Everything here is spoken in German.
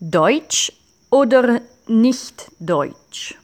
Deutsch oder nicht Deutsch?